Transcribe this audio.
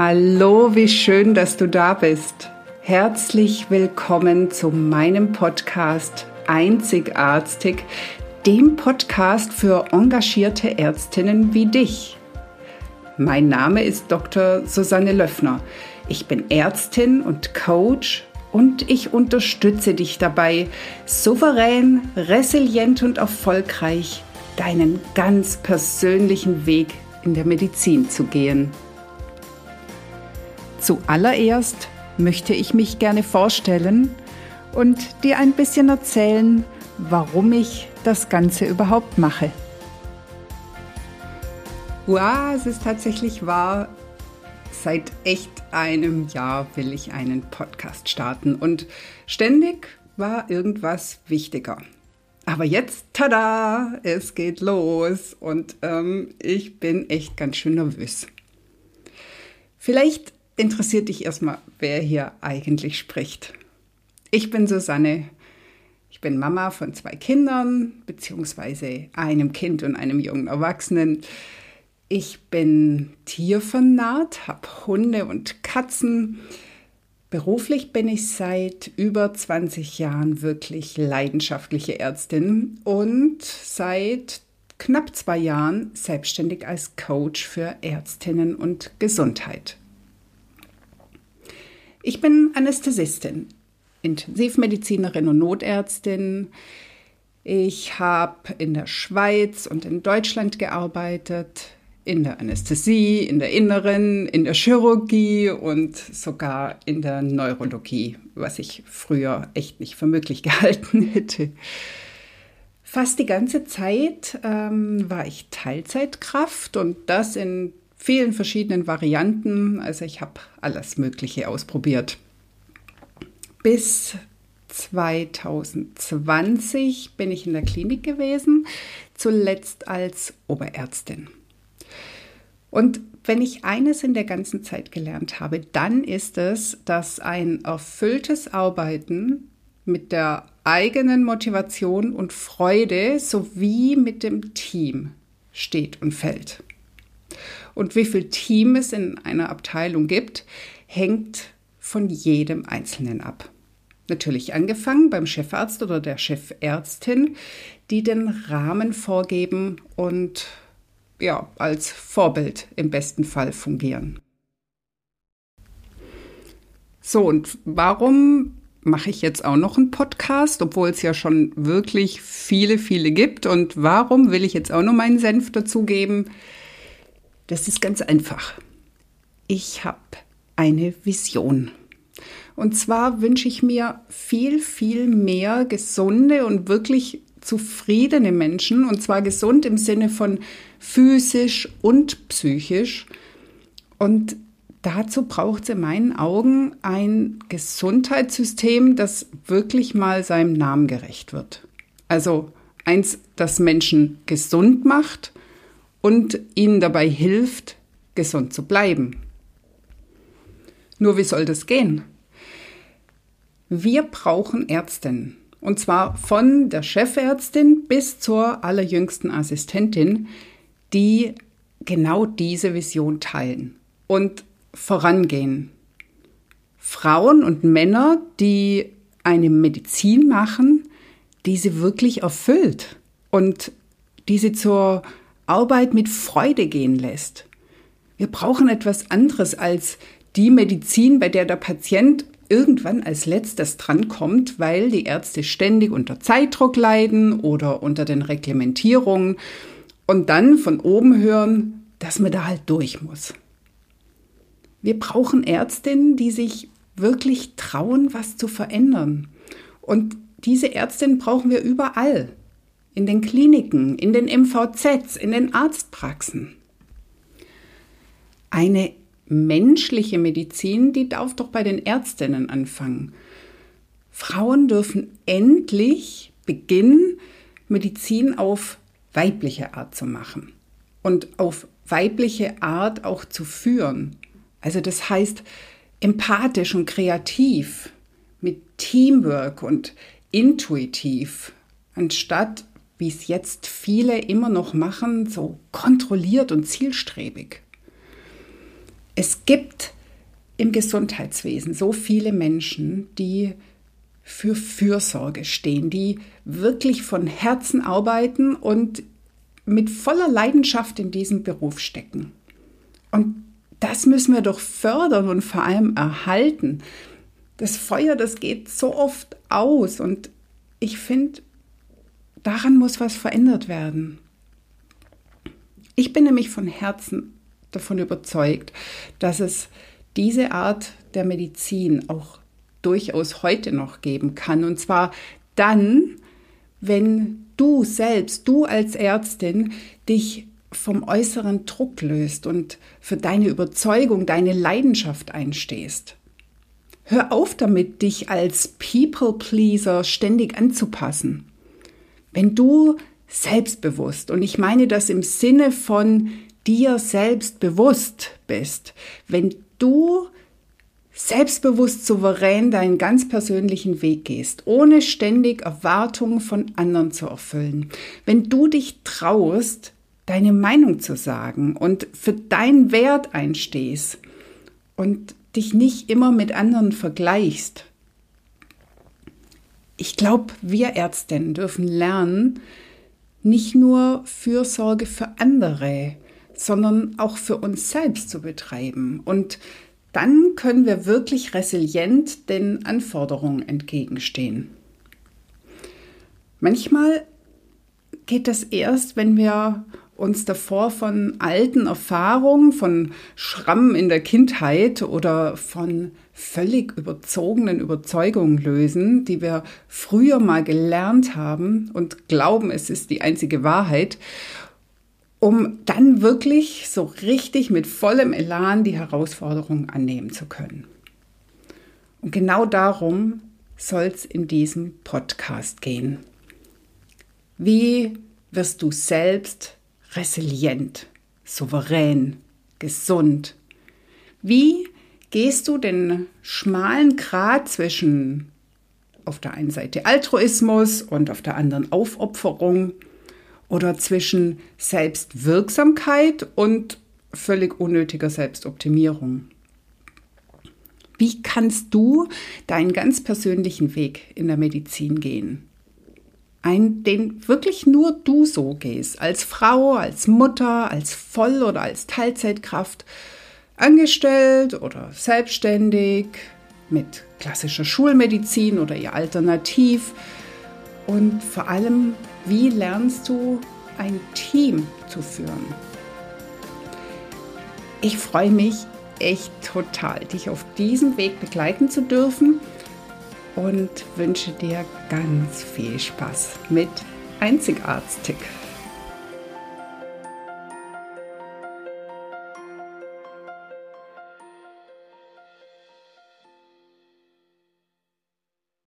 Hallo, wie schön, dass du da bist. Herzlich willkommen zu meinem Podcast Einzigartig, dem Podcast für engagierte Ärztinnen wie dich. Mein Name ist Dr. Susanne Löffner. Ich bin Ärztin und Coach und ich unterstütze dich dabei, souverän, resilient und erfolgreich deinen ganz persönlichen Weg in der Medizin zu gehen. Zuallererst möchte ich mich gerne vorstellen und dir ein bisschen erzählen, warum ich das Ganze überhaupt mache. Wow, es ist tatsächlich wahr. Seit echt einem Jahr will ich einen Podcast starten und ständig war irgendwas wichtiger. Aber jetzt, tada, es geht los und ähm, ich bin echt ganz schön nervös. Vielleicht interessiert dich erstmal, wer hier eigentlich spricht. Ich bin Susanne. Ich bin Mama von zwei Kindern, beziehungsweise einem Kind und einem jungen Erwachsenen. Ich bin tiervernarrt, habe Hunde und Katzen. Beruflich bin ich seit über 20 Jahren wirklich leidenschaftliche Ärztin und seit knapp zwei Jahren selbstständig als Coach für Ärztinnen und Gesundheit. Ich bin Anästhesistin, Intensivmedizinerin und Notärztin. Ich habe in der Schweiz und in Deutschland gearbeitet, in der Anästhesie, in der Inneren, in der Chirurgie und sogar in der Neurologie, was ich früher echt nicht für möglich gehalten hätte. Fast die ganze Zeit ähm, war ich Teilzeitkraft und das in vielen verschiedenen Varianten. Also ich habe alles Mögliche ausprobiert. Bis 2020 bin ich in der Klinik gewesen, zuletzt als Oberärztin. Und wenn ich eines in der ganzen Zeit gelernt habe, dann ist es, dass ein erfülltes Arbeiten mit der eigenen Motivation und Freude sowie mit dem Team steht und fällt. Und wie viel Team es in einer Abteilung gibt, hängt von jedem Einzelnen ab. Natürlich angefangen beim Chefarzt oder der Chefärztin, die den Rahmen vorgeben und ja, als Vorbild im besten Fall fungieren. So, und warum mache ich jetzt auch noch einen Podcast, obwohl es ja schon wirklich viele, viele gibt? Und warum will ich jetzt auch noch meinen Senf dazugeben? Das ist ganz einfach. Ich habe eine Vision. Und zwar wünsche ich mir viel, viel mehr gesunde und wirklich zufriedene Menschen. Und zwar gesund im Sinne von physisch und psychisch. Und dazu braucht es in meinen Augen ein Gesundheitssystem, das wirklich mal seinem Namen gerecht wird. Also eins, das Menschen gesund macht und ihnen dabei hilft, gesund zu bleiben. Nur wie soll das gehen? Wir brauchen Ärztinnen. Und zwar von der Chefärztin bis zur allerjüngsten Assistentin, die genau diese Vision teilen und vorangehen. Frauen und Männer, die eine Medizin machen, die sie wirklich erfüllt und die sie zur Arbeit mit Freude gehen lässt. Wir brauchen etwas anderes als die Medizin, bei der der Patient irgendwann als letztes drankommt, weil die Ärzte ständig unter Zeitdruck leiden oder unter den Reglementierungen und dann von oben hören, dass man da halt durch muss. Wir brauchen Ärztinnen, die sich wirklich trauen, was zu verändern. Und diese Ärztinnen brauchen wir überall in den Kliniken, in den MVZs, in den Arztpraxen. Eine menschliche Medizin, die darf doch bei den Ärztinnen anfangen. Frauen dürfen endlich beginnen, Medizin auf weibliche Art zu machen und auf weibliche Art auch zu führen. Also das heißt empathisch und kreativ, mit Teamwork und intuitiv, anstatt wie es jetzt viele immer noch machen, so kontrolliert und zielstrebig. Es gibt im Gesundheitswesen so viele Menschen, die für Fürsorge stehen, die wirklich von Herzen arbeiten und mit voller Leidenschaft in diesem Beruf stecken. Und das müssen wir doch fördern und vor allem erhalten. Das Feuer, das geht so oft aus und ich finde, daran muss was verändert werden. Ich bin nämlich von Herzen davon überzeugt, dass es diese Art der Medizin auch durchaus heute noch geben kann. Und zwar dann, wenn du selbst, du als Ärztin, dich vom äußeren Druck löst und für deine Überzeugung, deine Leidenschaft einstehst. Hör auf damit, dich als People-Pleaser ständig anzupassen. Wenn du selbstbewusst, und ich meine das im Sinne von dir selbst bewusst bist, wenn du selbstbewusst souverän deinen ganz persönlichen Weg gehst, ohne ständig Erwartungen von anderen zu erfüllen, wenn du dich traust, deine Meinung zu sagen und für deinen Wert einstehst und dich nicht immer mit anderen vergleichst. Ich glaube, wir Ärztinnen dürfen lernen, nicht nur Fürsorge für andere, sondern auch für uns selbst zu betreiben. Und dann können wir wirklich resilient den Anforderungen entgegenstehen. Manchmal geht das erst, wenn wir uns davor von alten Erfahrungen, von Schrammen in der Kindheit oder von völlig überzogenen Überzeugungen lösen, die wir früher mal gelernt haben und glauben, es ist die einzige Wahrheit, um dann wirklich so richtig mit vollem Elan die Herausforderungen annehmen zu können. Und genau darum soll es in diesem Podcast gehen. Wie wirst du selbst resilient, souverän, gesund? Wie gehst du den schmalen Grat zwischen auf der einen Seite Altruismus und auf der anderen Aufopferung oder zwischen Selbstwirksamkeit und völlig unnötiger Selbstoptimierung? Wie kannst du deinen ganz persönlichen Weg in der Medizin gehen? Ein, den wirklich nur du so gehst, als Frau, als Mutter, als Voll- oder als Teilzeitkraft, angestellt oder selbstständig, mit klassischer Schulmedizin oder ihr Alternativ. Und vor allem, wie lernst du ein Team zu führen? Ich freue mich echt total, dich auf diesem Weg begleiten zu dürfen und wünsche dir ganz viel Spaß mit Einzigartstick.